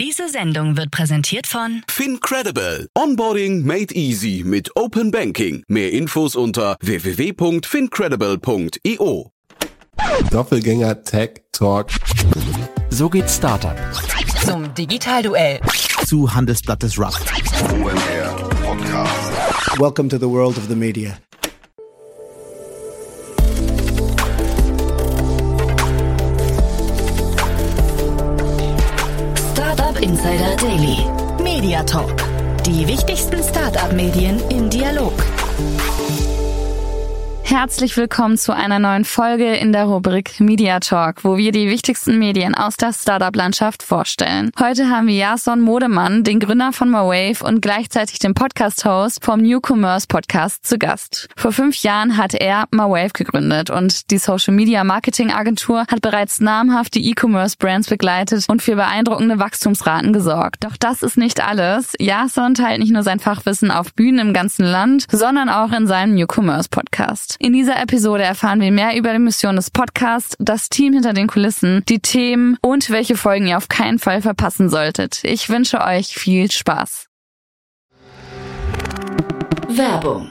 Diese Sendung wird präsentiert von FinCredible. Onboarding made easy mit Open Banking. Mehr Infos unter www.fincredible.io. Doppelgänger Tech Talk. So geht Startup. zum Digitalduell. Zu Handelsblatt des Rock. Welcome to the world of the media. Insider Daily. Media Talk. Die wichtigsten Startup-Medien im Dialog. Herzlich willkommen zu einer neuen Folge in der Rubrik Media Talk, wo wir die wichtigsten Medien aus der Startup-Landschaft vorstellen. Heute haben wir Jason Modemann, den Gründer von Mawave und gleichzeitig den Podcast-Host vom New Commerce Podcast zu Gast. Vor fünf Jahren hat er Mawave gegründet und die Social Media Marketing Agentur hat bereits namhafte E-Commerce Brands begleitet und für beeindruckende Wachstumsraten gesorgt. Doch das ist nicht alles. Jason teilt nicht nur sein Fachwissen auf Bühnen im ganzen Land, sondern auch in seinem New Commerce Podcast. In dieser Episode erfahren wir mehr über die Mission des Podcasts, das Team hinter den Kulissen, die Themen und welche Folgen ihr auf keinen Fall verpassen solltet. Ich wünsche euch viel Spaß. Werbung.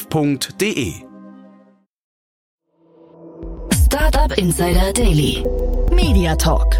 www.startup.de. Startup Insider Daily. Media Talk.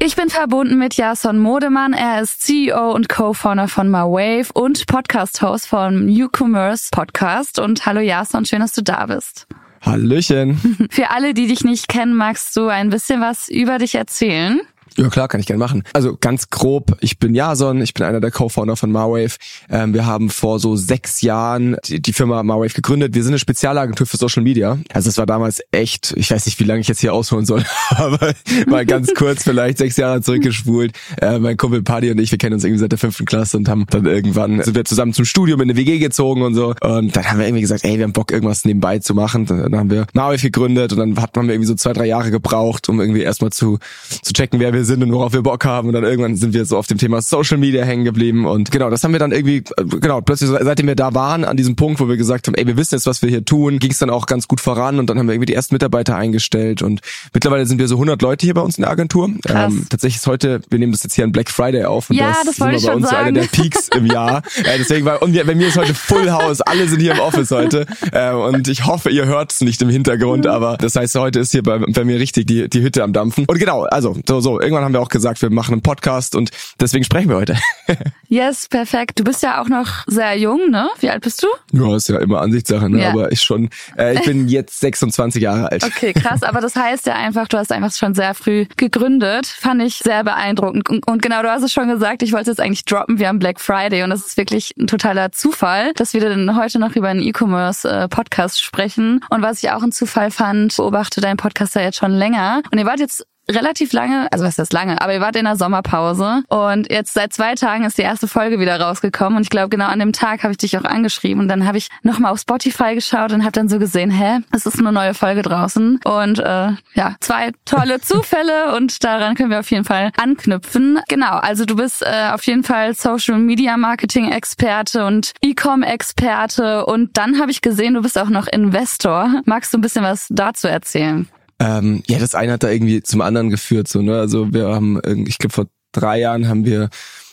Ich bin verbunden mit Jason Modemann. Er ist CEO und Co-Founder von MyWave und Podcast-Host vom New Commerce Podcast. Und hallo Jason, schön, dass du da bist. Hallöchen. Für alle, die dich nicht kennen, magst du ein bisschen was über dich erzählen? Ja klar, kann ich gerne machen. Also ganz grob, ich bin Jason, ich bin einer der Co-Founder von Marwave. Ähm, wir haben vor so sechs Jahren die, die Firma Marwave gegründet. Wir sind eine Spezialagentur für Social Media. Also es war damals echt, ich weiß nicht, wie lange ich jetzt hier ausholen soll, aber mal ganz kurz, vielleicht sechs Jahre zurückgespult. Äh, mein Kumpel Paddy und ich, wir kennen uns irgendwie seit der fünften Klasse und haben dann irgendwann, sind wir zusammen zum Studium in eine WG gezogen und so. Und dann haben wir irgendwie gesagt, ey, wir haben Bock, irgendwas nebenbei zu machen. Dann haben wir Marwave gegründet und dann hat man irgendwie so zwei, drei Jahre gebraucht, um irgendwie erstmal zu, zu checken, wer wir sind und worauf wir Bock haben und dann irgendwann sind wir so auf dem Thema Social Media hängen geblieben und genau, das haben wir dann irgendwie, äh, genau, plötzlich seitdem wir da waren, an diesem Punkt, wo wir gesagt haben, ey, wir wissen jetzt, was wir hier tun, ging es dann auch ganz gut voran und dann haben wir irgendwie die ersten Mitarbeiter eingestellt und mittlerweile sind wir so 100 Leute hier bei uns in der Agentur. Krass. Ähm, tatsächlich ist heute, wir nehmen das jetzt hier an Black Friday auf und Ja, das, das sind wir bei uns so einer sagen. der Peaks im Jahr. äh, deswegen war, und wir, bei mir ist heute Full House, alle sind hier im Office heute äh, und ich hoffe, ihr hört es nicht im Hintergrund, aber das heißt, heute ist hier bei, bei mir richtig die, die Hütte am Dampfen. Und genau, also so, so, irgendwann haben wir auch gesagt, wir machen einen Podcast und deswegen sprechen wir heute. Yes, perfekt. Du bist ja auch noch sehr jung, ne? Wie alt bist du? ja, ist ja immer Ansichtssache, ne? Ja. aber ich schon, äh, ich bin jetzt 26 Jahre alt. Okay, krass. Aber das heißt ja einfach, du hast einfach schon sehr früh gegründet. Fand ich sehr beeindruckend. Und, und genau, du hast es schon gesagt, ich wollte es jetzt eigentlich droppen. Wir haben Black Friday und das ist wirklich ein totaler Zufall, dass wir dann heute noch über einen E-Commerce-Podcast sprechen. Und was ich auch ein Zufall fand, beobachte deinen Podcast ja jetzt schon länger. Und ihr wart jetzt relativ lange, also was ist das lange, aber ihr wart in der Sommerpause und jetzt seit zwei Tagen ist die erste Folge wieder rausgekommen und ich glaube genau an dem Tag habe ich dich auch angeschrieben und dann habe ich nochmal auf Spotify geschaut und habe dann so gesehen, hä, es ist eine neue Folge draußen und äh, ja, zwei tolle Zufälle und daran können wir auf jeden Fall anknüpfen. Genau, also du bist äh, auf jeden Fall Social Media Marketing Experte und E-Com Experte und dann habe ich gesehen, du bist auch noch Investor. Magst du ein bisschen was dazu erzählen? Ähm, ja, das eine hat da irgendwie zum anderen geführt, so, ne? Also wir haben, ich glaube, vor drei Jahren haben wir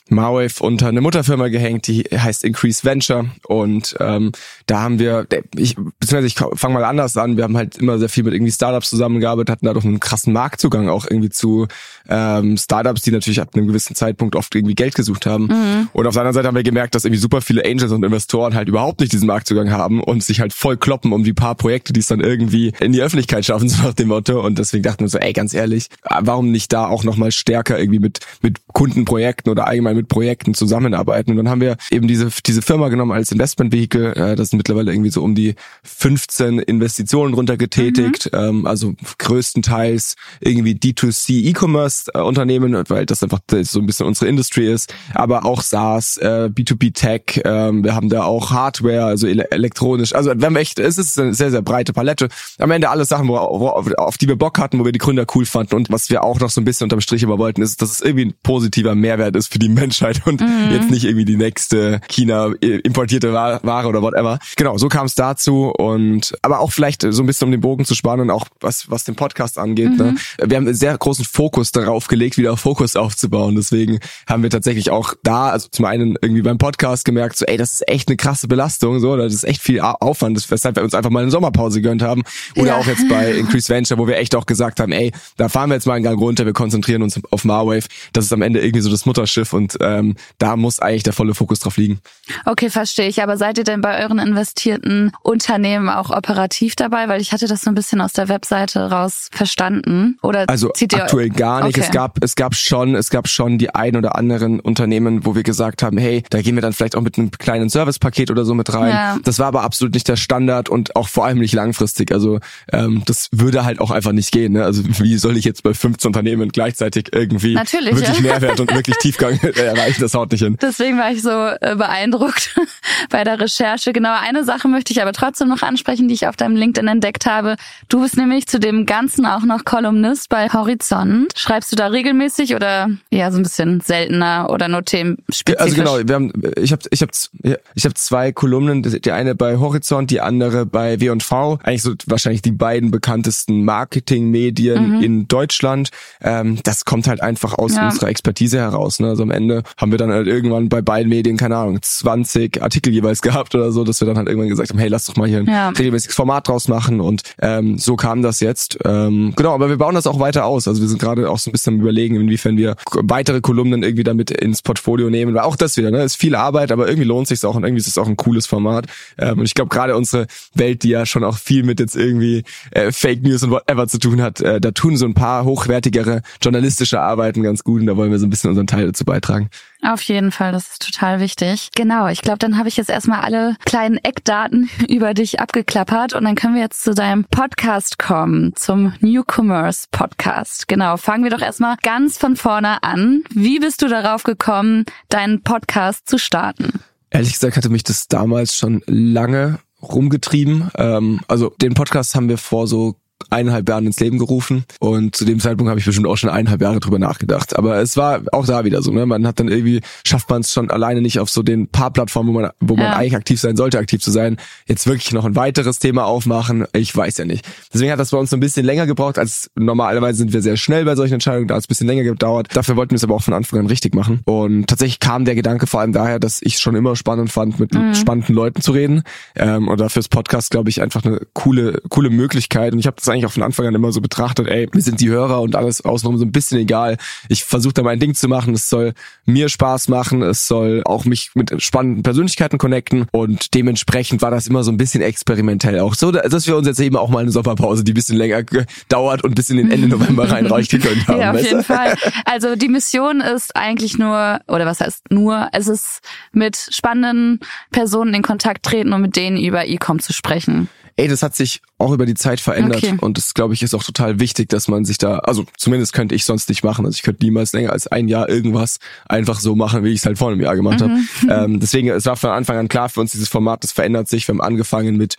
Marwave unter eine Mutterfirma gehängt, die heißt Increase Venture und ähm, da haben wir, ich, beziehungsweise ich fange mal anders an, wir haben halt immer sehr viel mit irgendwie Startups zusammengearbeitet, hatten dadurch einen krassen Marktzugang auch irgendwie zu ähm, Startups, die natürlich ab einem gewissen Zeitpunkt oft irgendwie Geld gesucht haben. Und auf der anderen Seite haben wir gemerkt, dass irgendwie super viele Angels und Investoren halt überhaupt nicht diesen Marktzugang haben und sich halt voll kloppen um die paar Projekte, die es dann irgendwie in die Öffentlichkeit schaffen, so nach dem Motto. Und deswegen dachten wir so, ey, ganz ehrlich, warum nicht da auch nochmal stärker irgendwie mit, mit Kundenprojekten oder allgemein mit Projekten zusammenarbeiten. Und dann haben wir eben diese, diese Firma genommen als Investmentvehikel. Äh, das sind mittlerweile irgendwie so um die 15 Investitionen runter getätigt. Mhm. Ähm, also größtenteils irgendwie D2C E-Commerce äh, Unternehmen, weil das einfach so ein bisschen unsere Industry ist. Aber auch SaaS, äh, B2B Tech. Ähm, wir haben da auch Hardware, also ele elektronisch. Also wir haben echt, es ist eine sehr, sehr breite Palette. Am Ende alles Sachen, wo, wo, auf die wir Bock hatten, wo wir die Gründer cool fanden. Und was wir auch noch so ein bisschen unterm Strich immer wollten, ist, dass es irgendwie ein positiver Mehrwert ist für die Menschheit und mhm. jetzt nicht irgendwie die nächste China importierte Ware oder whatever. Genau, so kam es dazu und aber auch vielleicht so ein bisschen um den Bogen zu spannen, auch was was den Podcast angeht. Ne? Mhm. Ne? Wir haben einen sehr großen Fokus darauf gelegt, wieder Fokus aufzubauen. Deswegen haben wir tatsächlich auch da, also zum einen irgendwie beim Podcast gemerkt, so ey, das ist echt eine krasse Belastung, so, das ist echt viel Aufwand, weshalb wir uns einfach mal eine Sommerpause gönnt haben. Oder ja. auch jetzt bei Increase Venture, wo wir echt auch gesagt haben, ey, da fahren wir jetzt mal einen Gang runter, wir konzentrieren uns auf Marwave. Das ist am Ende irgendwie so das Mutterschiff und ähm, da muss eigentlich der volle Fokus drauf liegen. Okay, verstehe ich. Aber seid ihr denn bei euren investierten Unternehmen auch operativ dabei? Weil ich hatte das so ein bisschen aus der Webseite raus verstanden. Oder also aktuell gar nicht. Okay. Es gab es gab schon es gab schon die ein oder anderen Unternehmen, wo wir gesagt haben, hey, da gehen wir dann vielleicht auch mit einem kleinen Servicepaket oder so mit rein. Ja. Das war aber absolut nicht der Standard und auch vor allem nicht langfristig. Also ähm, das würde halt auch einfach nicht gehen. Ne? Also wie soll ich jetzt bei 15 Unternehmen gleichzeitig irgendwie Natürlich, wirklich ja. Mehrwert und wirklich Tiefgang erreichen? Das haut nicht hin. Deswegen war ich so äh, beeindruckt bei der Recherche. Genau, eine Sache möchte ich aber trotzdem noch ansprechen, die ich auf deinem LinkedIn entdeckt habe. Du bist nämlich zu dem Ganzen auch noch Kolumnist bei Horizont. Schreibst du da regelmäßig oder eher so ein bisschen seltener oder nur themenspezifisch? Also genau, wir haben, ich habe ich hab, ich hab zwei Kolumnen, die eine bei Horizont, die andere bei W&V. Eigentlich so wahrscheinlich die beiden bekanntesten Marketingmedien mhm. in Deutschland. Ähm, das kommt halt einfach aus ja. unserer Expertise heraus. Ne? Also am Ende haben wir dann halt irgendwann bei beiden Medien, keine Ahnung, 20 Artikel jeweils gehabt oder so, dass wir dann halt irgendwann gesagt haben, hey, lass doch mal hier ein ja. regelmäßiges Format draus machen und ähm, so kam das jetzt. Ähm, genau, aber wir bauen das auch weiter aus. Also wir sind gerade auch so ein bisschen am überlegen, inwiefern wir weitere Kolumnen irgendwie damit ins Portfolio nehmen. Weil auch das wieder, ne, ist viel Arbeit, aber irgendwie lohnt sich auch und irgendwie ist es auch ein cooles Format. Ähm, und ich glaube gerade unsere Welt, die ja schon auch viel mit jetzt irgendwie äh, Fake News und whatever zu tun hat, äh, da tun so ein paar hochwertigere journalistische Arbeiten ganz gut und da wollen wir so ein bisschen unseren Teil dazu beitragen. Auf jeden Fall, das ist total wichtig. Genau, ich glaube, dann habe ich jetzt erstmal alle kleinen Eckdaten über dich abgeklappert und dann können wir jetzt zu deinem Podcast kommen, zum Newcomers Podcast. Genau, fangen wir doch erstmal ganz von vorne an. Wie bist du darauf gekommen, deinen Podcast zu starten? Ehrlich gesagt hatte mich das damals schon lange rumgetrieben. Ähm, also den Podcast haben wir vor so eineinhalb Jahren ins Leben gerufen und zu dem Zeitpunkt habe ich bestimmt auch schon eineinhalb Jahre drüber nachgedacht. Aber es war auch da wieder so, ne? Man hat dann irgendwie, schafft man es schon alleine nicht auf so den paar Plattformen, wo man, wo man ja. eigentlich aktiv sein sollte, aktiv zu sein, jetzt wirklich noch ein weiteres Thema aufmachen. Ich weiß ja nicht. Deswegen hat das bei uns so ein bisschen länger gebraucht, als normalerweise sind wir sehr schnell bei solchen Entscheidungen, da hat es ein bisschen länger gedauert. Dafür wollten wir es aber auch von Anfang an richtig machen. Und tatsächlich kam der Gedanke vor allem daher, dass ich schon immer spannend fand, mit mhm. spannenden Leuten zu reden. Ähm, und dafür ist Podcast, glaube ich, einfach eine coole, coole Möglichkeit. Und ich habe das eigentlich auch von Anfang an immer so betrachtet, ey, wir sind die Hörer und alles außenrum so ein bisschen egal. Ich versuche da mein Ding zu machen. Es soll mir Spaß machen. Es soll auch mich mit spannenden Persönlichkeiten connecten. Und dementsprechend war das immer so ein bisschen experimentell auch so, dass wir uns jetzt eben auch mal eine Sommerpause, die ein bisschen länger dauert und bis in den Ende November reinreicht gegönnt haben. Ja, auf jeden Fall. Also die Mission ist eigentlich nur, oder was heißt nur, es ist mit spannenden Personen in Kontakt treten und mit denen über E-Com zu sprechen. Ey, das hat sich auch über die Zeit verändert okay. und das glaube ich ist auch total wichtig, dass man sich da, also zumindest könnte ich sonst nicht machen, also ich könnte niemals länger als ein Jahr irgendwas einfach so machen, wie ich es halt vor einem Jahr gemacht mhm. habe. Ähm, deswegen, es war von Anfang an klar für uns, dieses Format, das verändert sich. Wir haben angefangen mit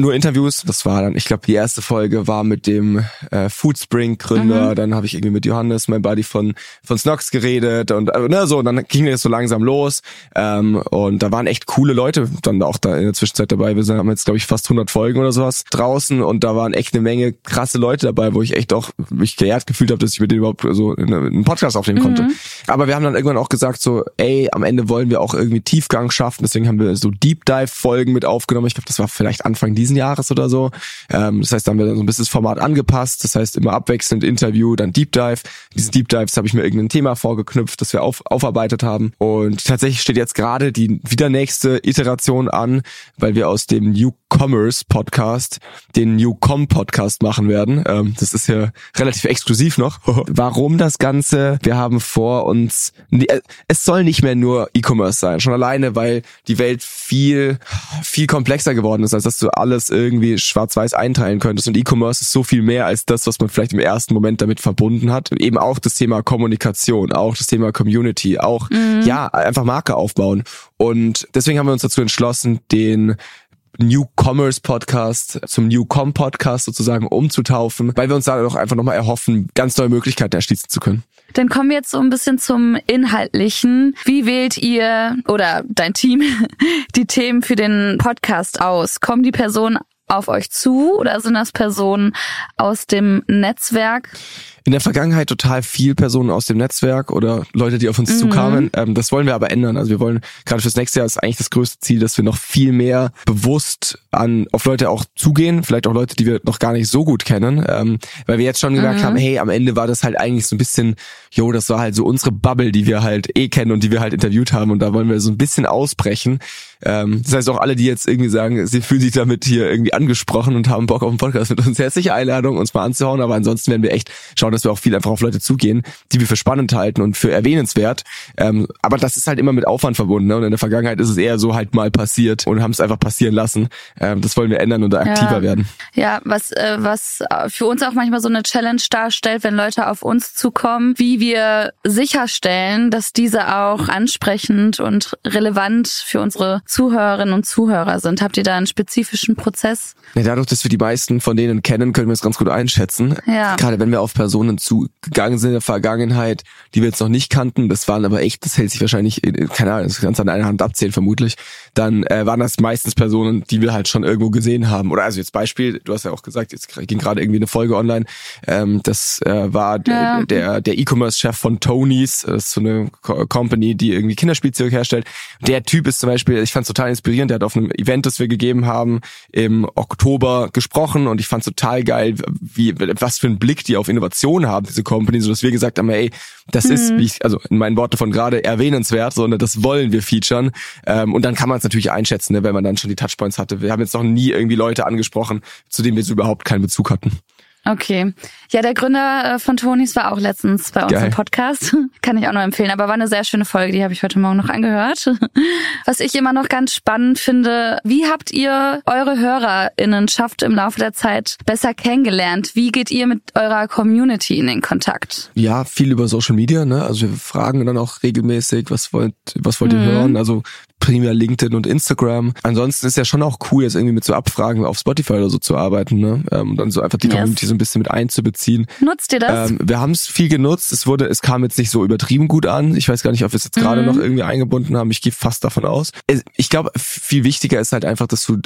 nur Interviews, das war dann, ich glaube, die erste Folge war mit dem äh, Foodspring Gründer, mhm. dann habe ich irgendwie mit Johannes, mein Buddy von von Snox geredet und äh, ne, so, und dann ging das so langsam los ähm, und da waren echt coole Leute dann auch da in der Zwischenzeit dabei. Wir haben jetzt glaube ich fast 100 Folgen oder sowas draußen und da waren echt eine Menge krasse Leute dabei, wo ich echt auch mich geehrt gefühlt habe, dass ich mit denen überhaupt so einen Podcast aufnehmen konnte. Mhm. Aber wir haben dann irgendwann auch gesagt so, ey, am Ende wollen wir auch irgendwie Tiefgang schaffen, deswegen haben wir so Deep Dive Folgen mit aufgenommen. Ich glaube, das war vielleicht Anfang diesen Jahres oder so. Ähm, das heißt, da haben wir dann so ein bisschen das Format angepasst. Das heißt, immer abwechselnd Interview, dann Deep Dive. Diese Deep Dives habe ich mir irgendein Thema vorgeknüpft, das wir auf, aufarbeitet haben. Und tatsächlich steht jetzt gerade die wieder nächste Iteration an, weil wir aus dem New Commerce Podcast den Newcom Podcast machen werden. Ähm, das ist ja relativ exklusiv noch. Warum das Ganze? Wir haben vor uns, äh, es soll nicht mehr nur E-Commerce sein. Schon alleine, weil die Welt viel, viel komplexer geworden ist, als dass du alles irgendwie schwarz-weiß einteilen könntest. Und E-Commerce ist so viel mehr als das, was man vielleicht im ersten Moment damit verbunden hat. Eben auch das Thema Kommunikation, auch das Thema Community, auch, mhm. ja, einfach Marke aufbauen. Und deswegen haben wir uns dazu entschlossen, den New Commerce Podcast zum Newcom Podcast sozusagen umzutaufen, weil wir uns da doch einfach nochmal erhoffen, ganz neue Möglichkeiten erschließen zu können. Dann kommen wir jetzt so ein bisschen zum Inhaltlichen. Wie wählt ihr oder dein Team die Themen für den Podcast aus? Kommen die Personen auf euch zu oder sind das Personen aus dem Netzwerk? In der Vergangenheit total viel Personen aus dem Netzwerk oder Leute, die auf uns mhm. zukamen. Ähm, das wollen wir aber ändern. Also wir wollen gerade fürs nächste Jahr ist eigentlich das größte Ziel, dass wir noch viel mehr bewusst an auf Leute auch zugehen, vielleicht auch Leute, die wir noch gar nicht so gut kennen, ähm, weil wir jetzt schon gemerkt mhm. haben, hey, am Ende war das halt eigentlich so ein bisschen, jo, das war halt so unsere Bubble, die wir halt eh kennen und die wir halt interviewt haben und da wollen wir so ein bisschen ausbrechen. Ähm, das heißt auch alle, die jetzt irgendwie sagen, sie fühlen sich damit hier irgendwie angesprochen und haben Bock auf einen Podcast mit uns, herzliche Einladung, uns mal anzuhauen, aber ansonsten werden wir echt schauen, dass wir auch viel einfach auf Leute zugehen, die wir für spannend halten und für erwähnenswert. Ähm, aber das ist halt immer mit Aufwand verbunden. Ne? Und in der Vergangenheit ist es eher so halt mal passiert und haben es einfach passieren lassen. Ähm, das wollen wir ändern und da aktiver ja. werden. Ja, was, äh, was für uns auch manchmal so eine Challenge darstellt, wenn Leute auf uns zukommen, wie wir sicherstellen, dass diese auch ansprechend und relevant für unsere Zuhörerinnen und Zuhörer sind. Habt ihr da einen spezifischen Prozess? Ja, dadurch, dass wir die meisten von denen kennen, können wir es ganz gut einschätzen. Ja. Gerade wenn wir auf Personen zugegangen sind in der Vergangenheit, die wir jetzt noch nicht kannten, das waren aber echt, das hält sich wahrscheinlich, keine Ahnung, das kannst du an einer Hand abzählen vermutlich, dann äh, waren das meistens Personen, die wir halt schon irgendwo gesehen haben. Oder also jetzt Beispiel, du hast ja auch gesagt, jetzt ging gerade irgendwie eine Folge online, ähm, das äh, war ja. der der E-Commerce-Chef von Tonys, das ist so eine Company, die irgendwie Kinderspielzeug herstellt. Der Typ ist zum Beispiel, ich fand es total inspirierend, der hat auf einem Event, das wir gegeben haben, im Oktober gesprochen und ich fand es total geil, wie was für einen Blick die auf Innovation haben, diese Company, so dass wir gesagt haben, ey, das mhm. ist, wie ich, also in meinen Worten von gerade, erwähnenswert, sondern das wollen wir featuren. Ähm, und dann kann man es natürlich einschätzen, ne, wenn man dann schon die Touchpoints hatte. Wir haben jetzt noch nie irgendwie Leute angesprochen, zu denen wir so überhaupt keinen Bezug hatten. Okay. Ja, der Gründer äh, von Tonys war auch letztens bei uns Geil. im Podcast. Kann ich auch noch empfehlen. Aber war eine sehr schöne Folge, die habe ich heute Morgen noch angehört. Was ich immer noch ganz spannend finde, wie habt ihr eure HörerInnenschaft im Laufe der Zeit besser kennengelernt? Wie geht ihr mit eurer Community in den Kontakt? Ja, viel über Social Media, ne? Also wir fragen dann auch regelmäßig, was wollt, was wollt ihr mhm. hören? Also primär LinkedIn und Instagram. Ansonsten ist ja schon auch cool, jetzt irgendwie mit so Abfragen auf Spotify oder so zu arbeiten, ne? Ähm, und dann so einfach die yes. Community so ein bisschen mit einzubeziehen. Nutzt ihr das? Ähm, wir haben es viel genutzt. Es wurde, es kam jetzt nicht so übertrieben gut an. Ich weiß gar nicht, ob wir es jetzt mhm. gerade noch irgendwie eingebunden haben. Ich gehe fast davon aus. Ich glaube, viel wichtiger ist halt einfach, dass du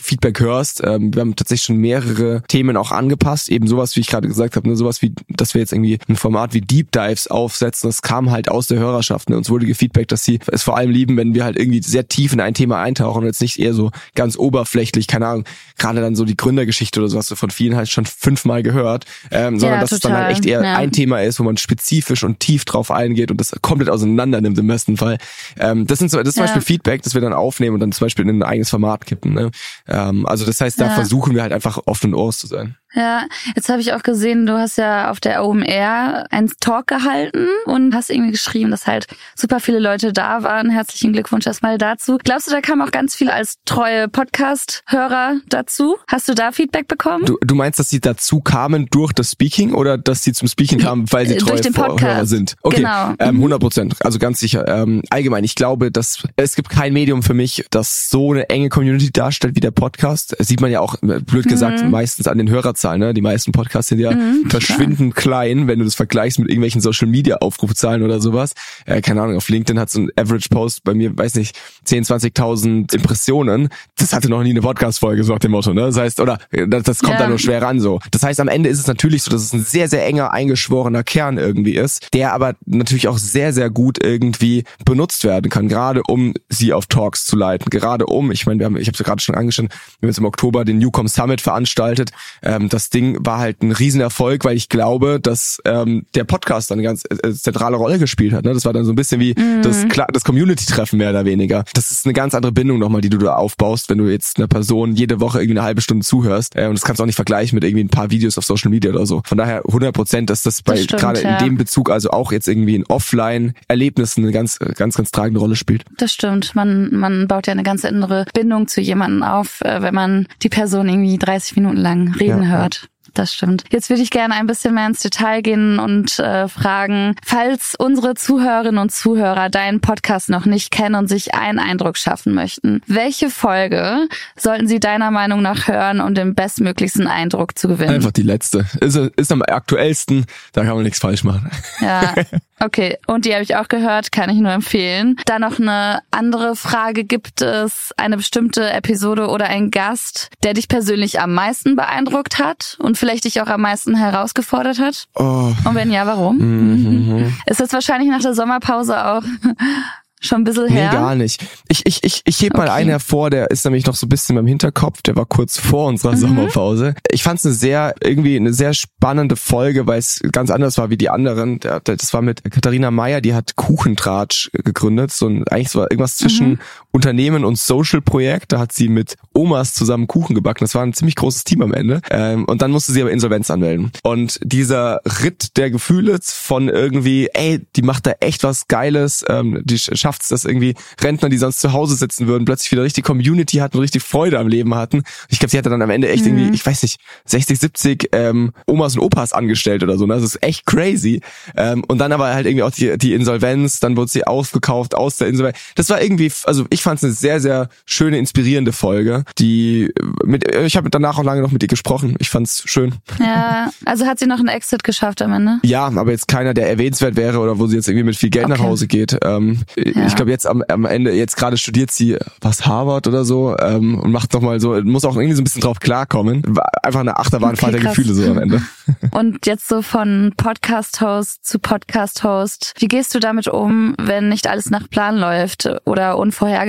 Feedback hörst. Ähm, wir haben tatsächlich schon mehrere Themen auch angepasst. Eben sowas, wie ich gerade gesagt habe, ne? sowas wie, dass wir jetzt irgendwie ein Format wie Deep Dives aufsetzen. Das kam halt aus der Hörerschaft. Ne? Uns wurde gefeedback, dass sie es vor allem lieben, wenn wir halt irgendwie sehr tief in ein Thema eintauchen und jetzt nicht eher so ganz oberflächlich, keine Ahnung, gerade dann so die Gründergeschichte oder so hast du von vielen halt schon fünfmal gehört, ähm, sondern ja, dass total. es dann halt echt eher ja. ein Thema ist, wo man spezifisch und tief drauf eingeht und das komplett auseinander nimmt im besten Fall. Ähm, das sind so, das ist zum ja. Beispiel Feedback, das wir dann aufnehmen und dann zum Beispiel in ein eigenes Format kippen. Ne? Ähm, also das heißt, da versuchen wir halt einfach offen und zu sein. Ja, jetzt habe ich auch gesehen, du hast ja auf der OMR einen Talk gehalten und hast irgendwie geschrieben, dass halt super viele Leute da waren. Herzlichen Glückwunsch erstmal dazu. Glaubst du, da kam auch ganz viel als treue Podcast-Hörer dazu? Hast du da Feedback bekommen? Du, du meinst, dass sie dazu kamen durch das Speaking oder dass sie zum Speaking kamen, weil sie äh, treue Hörer sind? Okay, genau. ähm, 100 Prozent. Also ganz sicher. Ähm, allgemein, ich glaube, dass es gibt kein Medium für mich, das so eine enge Community darstellt wie der Podcast. Das sieht man ja auch, blöd gesagt, mhm. meistens an den Hörerzahlen Hörerzahlen. Ne? Die meisten Podcasts sind ja mhm, verschwindend klar. klein, wenn du das vergleichst mit irgendwelchen Social Media Aufrufzahlen oder sowas. Äh, keine Ahnung, auf LinkedIn hat so ein Average Post bei mir, weiß nicht, 10, 20.000 Impressionen. Das hatte noch nie eine Podcast-Folge, so nach dem Motto. Ne? Das heißt, oder das, das kommt ja. da nur schwer ran so. Das heißt, am Ende ist es natürlich so, dass es ein sehr, sehr enger, eingeschworener Kern irgendwie ist, der aber natürlich auch sehr, sehr gut irgendwie benutzt werden kann, gerade um sie auf Talks zu leiten. Gerade um, ich meine, wir haben, ich habe es ja gerade schon angeschaut, wir haben jetzt im Oktober den Newcom Summit veranstaltet. Ähm, das Ding war halt ein Riesenerfolg, weil ich glaube, dass ähm, der Podcast dann eine ganz äh, zentrale Rolle gespielt hat. Ne? Das war dann so ein bisschen wie Mhm. das, das Community-Treffen mehr oder weniger. Das ist eine ganz andere Bindung nochmal, die du da aufbaust, wenn du jetzt einer Person jede Woche irgendwie eine halbe Stunde zuhörst. Äh, und das kannst du auch nicht vergleichen mit irgendwie ein paar Videos auf Social Media oder so. Von daher 100 Prozent, dass das bei gerade ja. in dem Bezug, also auch jetzt irgendwie in Offline-Erlebnissen eine ganz, ganz, ganz tragende Rolle spielt. Das stimmt. Man, man baut ja eine ganz andere Bindung zu jemandem auf, äh, wenn man die Person irgendwie 30 Minuten lang reden Ja, ja. Hört. Das stimmt. Jetzt würde ich gerne ein bisschen mehr ins Detail gehen und äh, fragen, falls unsere Zuhörerinnen und Zuhörer deinen Podcast noch nicht kennen und sich einen Eindruck schaffen möchten, welche Folge sollten sie deiner Meinung nach hören, um den bestmöglichsten Eindruck zu gewinnen? Einfach die letzte. Ist, ist am aktuellsten, da kann man nichts falsch machen. Ja, okay. Und die habe ich auch gehört, kann ich nur empfehlen. Dann noch eine andere Frage. Gibt es eine bestimmte Episode oder einen Gast, der dich persönlich am meisten beeindruckt hat und vielleicht dich auch am meisten herausgefordert hat? Oh. Und wenn ja, warum? Mhm. Ist das wahrscheinlich nach der Sommerpause auch schon ein bisschen Nee, her? gar nicht. Ich, ich, ich, ich heb mal Okay. einen hervor, der ist nämlich noch so ein bisschen beim Hinterkopf, der war kurz vor unserer Mhm. Sommerpause. Ich fand es eine sehr, irgendwie eine sehr spannende Folge, weil es ganz anders war wie die anderen. Der- der- Das war mit Katharina Meyer, die hat Kuchentratsch gegründet, so ein, eigentlich so irgendwas zwischen Mhm. Unternehmen und Social-Projekt. Da hat sie mit Omas zusammen Kuchen gebacken. Das war ein ziemlich großes Team am Ende. Ähm, und dann musste sie aber Insolvenz anmelden. Und dieser Ritt der Gefühle von irgendwie, ey, die macht da echt was Geiles, ähm, die schafft es, dass irgendwie Rentner, die sonst zu Hause sitzen würden, plötzlich wieder richtig Community hatten und richtig Freude am Leben hatten. Ich glaube, sie hatte dann am Ende echt irgendwie, ich weiß nicht, 60, 70 ähm, Omas und Opas angestellt oder so. Ne? Das ist echt crazy. Ähm, und dann aber halt irgendwie auch die, die Insolvenz, dann wurde sie aufgekauft aus der Insolvenz. Das war irgendwie, also ich fand es eine sehr, sehr schöne, inspirierende Folge, die mit, ich habe danach auch lange noch mit ihr gesprochen. Ich fand's schön. Ja, also hat sie noch einen Exit geschafft am Ende? Ja, aber jetzt keiner, der erwähnenswert wäre oder wo sie jetzt irgendwie mit viel Geld nach Okay. Hause geht. Ähm, Ja. Ich glaube jetzt am, am Ende, jetzt gerade studiert sie was Harvard oder so ähm, und macht noch mal so, muss auch irgendwie so ein bisschen drauf klarkommen. Einfach eine Achterbahnfahrt Okay, der. Gefühle so am Ende. Und jetzt so von Podcast-Host zu Podcast-Host. Wie gehst du damit um, wenn nicht alles nach Plan läuft oder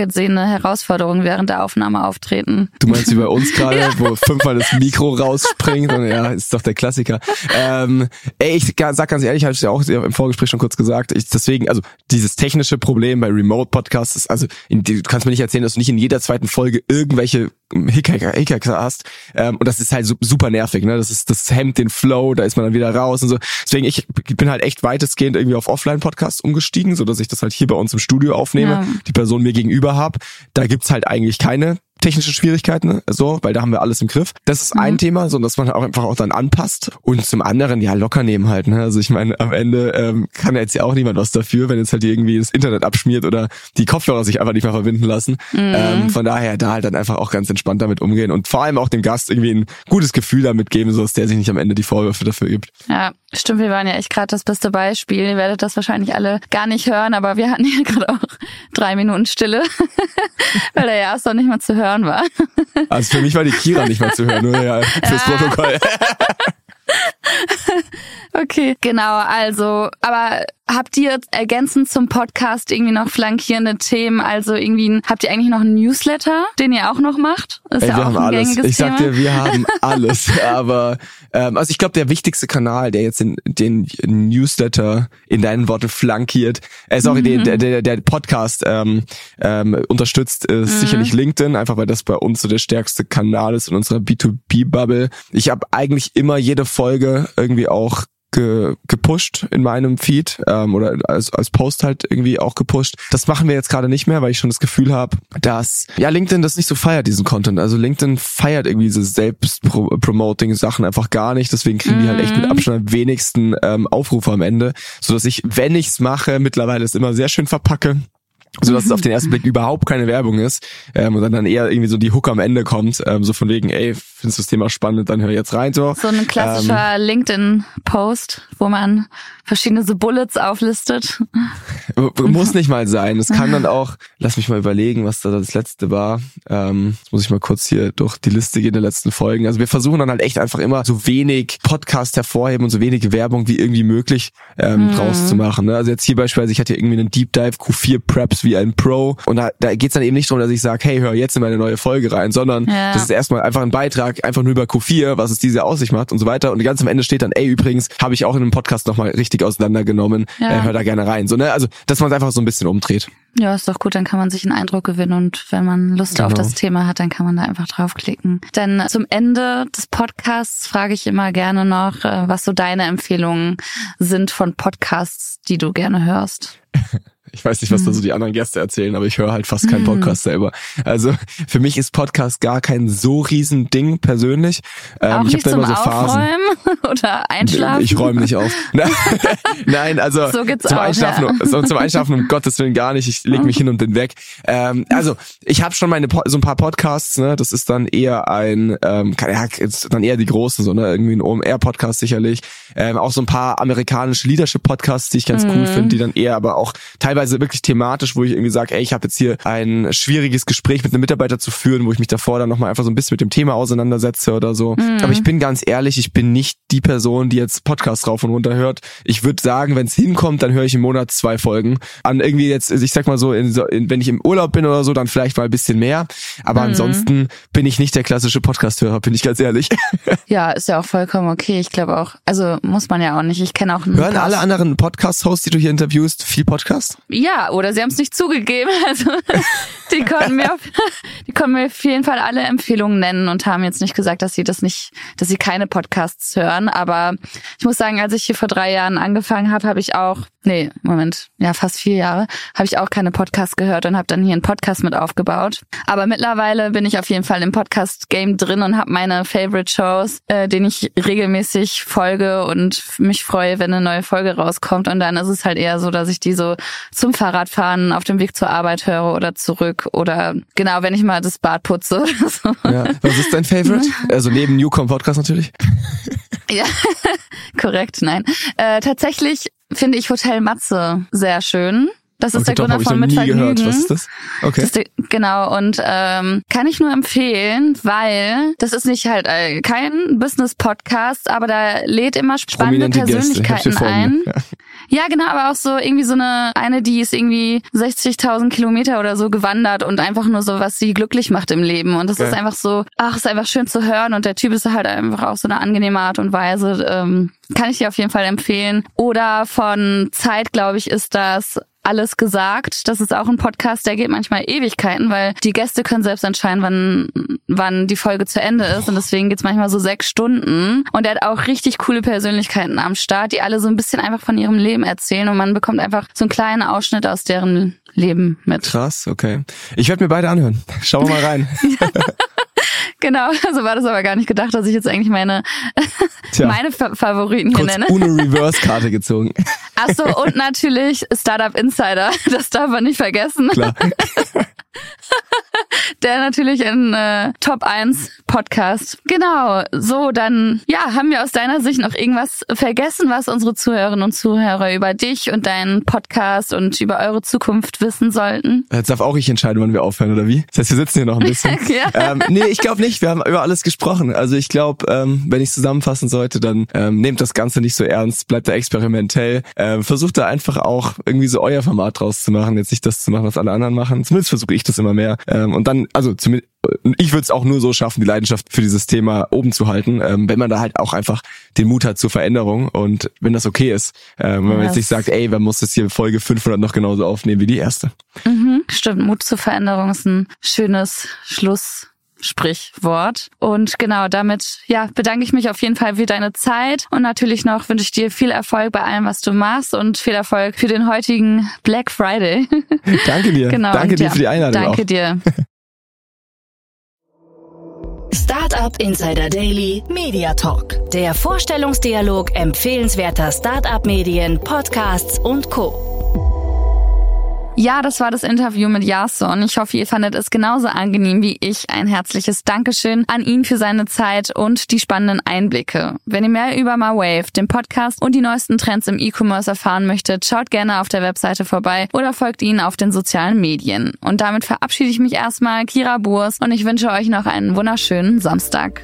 unvorhergesehene Herausforderungen während der Aufnahme auftreten? Du meinst wie bei uns gerade, wo fünfmal das Mikro rausspringt und ja, ist doch der Klassiker. Ähm, ey, ich sag ganz ehrlich, habe ich ja auch im Vorgespräch schon kurz gesagt, ich, deswegen, also dieses technische Problem bei Remote Podcasts ist, also in, du kannst mir nicht erzählen, dass du nicht in jeder zweiten Folge irgendwelche Hickhacker, Hickhacker hast. Ähm, und das ist halt su- super nervig, ne? Das ist, das hemmt den Flow, da ist man dann wieder raus und so. Deswegen, ich bin halt echt weitestgehend irgendwie auf Offline-Podcasts umgestiegen, so dass ich das halt hier bei uns im Studio aufnehme, Ja. die Person mir gegenüber hab. Da gibt's halt eigentlich keine technische Schwierigkeiten, so, weil da haben wir alles im Griff. Das ist ein Thema, so dass man auch einfach auch dann anpasst. Und zum anderen, ja, locker nehmen halt. Ne? Also ich meine, am Ende ähm, kann ja jetzt ja auch niemand was dafür, wenn jetzt halt irgendwie das Internet abschmiert oder die Kopfhörer sich einfach nicht mehr verbinden lassen. Ähm, von daher da halt dann einfach auch ganz entspannt damit umgehen und vor allem auch dem Gast irgendwie ein gutes Gefühl damit geben, so dass der sich nicht am Ende die Vorwürfe dafür gibt. Ja, stimmt, wir waren ja echt gerade das beste Beispiel. Ihr werdet das wahrscheinlich alle gar nicht hören, aber wir hatten ja gerade auch drei Minuten Stille, weil der Jas noch nicht mal zu hören war. Also für mich war die Kira nicht mehr zu hören, nur ja, fürs Protokoll. Okay, genau, also, aber habt ihr ergänzend zum Podcast irgendwie noch flankierende Themen? Also irgendwie, habt ihr eigentlich noch einen Newsletter, den ihr auch noch macht? Ist Ey, ja wir auch haben ein alles. gängiges Ich sag Thema. dir, wir haben alles. Aber ähm, also ich glaube, der wichtigste Kanal, der jetzt den, den Newsletter in deinen Worten flankiert, äh, sorry, Mhm. der, der, der Podcast ähm, ähm, unterstützt, ist Mhm. sicherlich LinkedIn, einfach weil das bei uns so der stärkste Kanal ist in unserer B2B-Bubble. Ich habe eigentlich immer jede Folge irgendwie auch ge gepusht in meinem Feed ähm, oder als, als Post halt irgendwie auch gepusht. Das machen wir jetzt gerade nicht mehr, weil ich schon das Gefühl habe, dass ja LinkedIn das nicht so feiert, diesen Content. Also LinkedIn feiert irgendwie diese Selbst-Promoting-Sachen einfach gar nicht. Deswegen kriegen die halt echt mit Abstand am wenigsten ähm, Aufrufe am Ende. So dass ich, wenn ich's mache, mittlerweile es immer sehr schön verpacke so dass es auf den ersten Blick überhaupt keine Werbung ist ähm, und dann, dann eher irgendwie so die Hook am Ende kommt, ähm, so von wegen, ey, findest du das Thema spannend, dann hör jetzt rein so. So ein klassischer Ähm. LinkedIn-Post, wo man verschiedene so Bullets auflistet. Muss nicht mal sein. Es kann dann auch, lass mich mal überlegen, was da das letzte war. Ähm, jetzt muss ich mal kurz hier durch die Liste gehen der letzten Folgen. Also wir versuchen dann halt echt einfach immer so wenig Podcast hervorheben und so wenig Werbung wie irgendwie möglich ähm, draus zu machen. Ne? Also jetzt hier beispielsweise, ich hatte hier irgendwie einen Deep Dive Q4 Preps wie ein Pro und da, da geht's dann eben nicht darum, dass ich sage, hey, hör jetzt in meine neue Folge rein, sondern Ja. das ist erstmal einfach ein Beitrag, sage einfach nur über Q4, was es diese Aussicht macht und so weiter. Und ganz am Ende steht dann, ey, übrigens, habe ich auch in einem Podcast nochmal richtig auseinandergenommen. Ja. Äh, hör da gerne rein. So, ne? Also, dass man es einfach so ein bisschen umdreht. Ja, ist doch gut, dann kann man sich einen Eindruck gewinnen und wenn man Lust auf Genau. das Thema hat, dann kann man da einfach draufklicken. Denn zum Ende des Podcasts frage ich immer gerne noch, äh, was so deine Empfehlungen sind von Podcasts, die du gerne hörst. Ich weiß nicht, was da so die anderen Gäste erzählen, aber ich höre halt fast keinen Podcast selber. Also für mich ist Podcast gar kein so riesen Ding persönlich. Ähm, ich habe da immer so Phasen. Aufräumen oder Einschlafen. Ich räume nicht auf. Nein, also So zum auch, Einschlafen, ja. so, zum Einschlafen um Gottes Willen gar nicht. Ich leg mich hin und bin weg. Ähm, also ich habe schon meine so ein paar Podcasts. Ne, das ist dann eher ein, ähm, ja, dann eher die großen, so ne, irgendwie ein OMR-Podcast sicherlich. Ähm, auch so ein paar amerikanische Leadership-Podcasts, die ich ganz Mhm. cool finde, die dann eher, aber auch teilweise wirklich thematisch, wo ich irgendwie sage, ey, ich habe jetzt hier ein schwieriges Gespräch mit einem Mitarbeiter zu führen, wo ich mich davor dann nochmal einfach so ein bisschen mit dem Thema auseinandersetze oder so. Mhm. Aber ich bin ganz ehrlich, ich bin nicht die Person, die jetzt Podcasts rauf und runter hört. Ich würde sagen, wenn es hinkommt, dann höre ich im Monat zwei Folgen. An irgendwie jetzt, ich sag mal so, in, in, wenn ich im Urlaub bin oder so, dann vielleicht mal ein bisschen mehr. Aber Mhm. ansonsten bin ich nicht der klassische Podcast-Hörer, bin ich ganz ehrlich. Ja, ist ja auch vollkommen okay. Ich glaube auch, also muss man ja auch nicht. Ich kenne auch Hören paar- alle anderen Podcast-Hosts, die du hier interviewst, viel Podcast? Ja, oder sie haben es nicht zugegeben. Also die konnten mir auf, die konnten mir auf jeden Fall alle Empfehlungen nennen und haben jetzt nicht gesagt, dass sie das nicht, dass sie keine Podcasts hören. Aber ich muss sagen, als ich hier vor drei Jahren angefangen habe, habe ich auch, nee, Moment, ja fast vier Jahre, habe ich auch keine Podcasts gehört und habe dann hier einen Podcast mit aufgebaut. Aber mittlerweile bin ich auf jeden Fall im Podcast-Game drin und habe meine Favorite-Shows, äh, denen ich regelmäßig folge und mich freue, wenn eine neue Folge rauskommt. Und dann ist es halt eher so, dass ich die so zum Fahrradfahren auf dem Weg zur Arbeit höre oder zurück oder genau, wenn ich mal das Bad putze oder so. Ja. Was ist dein Favorite? Also neben Newcom Podcast natürlich. Ja, korrekt, nein. Äh, tatsächlich finde ich Hotel Matze sehr schön. Das ist Okay, der Gründer von noch Mit nie Vergnügen. gehört. Was ist das? Okay. Das ist der, genau, und ähm, kann ich nur empfehlen, weil das ist nicht halt äh, kein Business-Podcast, aber da lädt immer spannende Prominente Persönlichkeiten ein. Ja. Ja, genau, aber auch so irgendwie so eine, eine, die ist irgendwie 60.000 Kilometer oder so gewandert und einfach nur so, was sie glücklich macht im Leben. Und das Geil. ist einfach so, ach, ist einfach schön zu hören und der Typ ist halt einfach auch so eine angenehme Art und Weise. Ähm, kann ich dir auf jeden Fall empfehlen. Oder von Zeit, glaube ich, ist das alles gesagt. Das ist auch ein Podcast, der geht manchmal Ewigkeiten, weil die Gäste können selbst entscheiden, wann, wann die Folge zu Ende ist. Und deswegen geht's manchmal so sechs Stunden. Und er hat auch richtig coole Persönlichkeiten am Start, die alle so ein bisschen einfach von ihrem Leben erzählen. Und man bekommt einfach so einen kleinen Ausschnitt aus deren Leben mit. Krass, okay. Ich werde mir beide anhören. Schauen wir mal rein. Genau, also war das aber gar nicht gedacht, dass ich jetzt eigentlich meine, Tja. meine Fa Favoriten hier nenne. Uno Reverse Karte gezogen. Ach so, und natürlich Startup Insider. Das darf man nicht vergessen. Klar. Der natürlich ein äh, Top 1 Podcast. Genau. So, dann ja, haben wir aus deiner Sicht noch irgendwas vergessen, was unsere Zuhörerinnen und Zuhörer über dich und deinen Podcast und über eure Zukunft wissen sollten? Jetzt darf auch ich entscheiden, wann wir aufhören, oder wie? Das heißt, wir sitzen hier noch ein bisschen. Ja. ähm, nee, ich glaube nicht. Wir haben über alles gesprochen. Also ich glaube, ähm, wenn ich zusammenfassen sollte, dann ähm, nehmt das Ganze nicht so ernst, bleibt da experimentell. Ähm, versucht da einfach auch irgendwie so euer Format draus zu machen, jetzt nicht das zu machen, was alle anderen machen. Zumindest versuche ich das immer mehr. Ähm, und dann, also zumindest ich würde es auch nur so schaffen, die Leidenschaft für dieses Thema oben zu halten, ähm, wenn man da halt auch einfach den Mut hat zur Veränderung und wenn das okay ist. Ähm, wenn man jetzt nicht sagt, ey, man muss das hier Folge 500 noch genauso aufnehmen wie die erste. Mhm, stimmt, Mut zur Veränderung ist ein schönes Schlusssprichwort. Und genau damit, ja, bedanke ich mich auf jeden Fall für deine Zeit und natürlich noch wünsche ich dir viel Erfolg bei allem, was du machst und viel Erfolg für den heutigen Black Friday. Danke dir. genau. Danke und dir ja, für die Einladung Danke auch. dir. Startup Insider Daily Media Talk. Der Vorstellungsdialog empfehlenswerter Startup-Medien, Podcasts und Co. Ja, das war das Interview mit Jason. Ich hoffe, ihr fandet es genauso angenehm wie ich. Ein herzliches Dankeschön an ihn für seine Zeit und die spannenden Einblicke. Wenn ihr mehr über MyWave, den Podcast und die neuesten Trends im E-Commerce erfahren möchtet, schaut gerne auf der Webseite vorbei oder folgt ihnen auf den sozialen Medien. Und damit verabschiede ich mich erstmal, Kira Burs, und ich wünsche euch noch einen wunderschönen Samstag.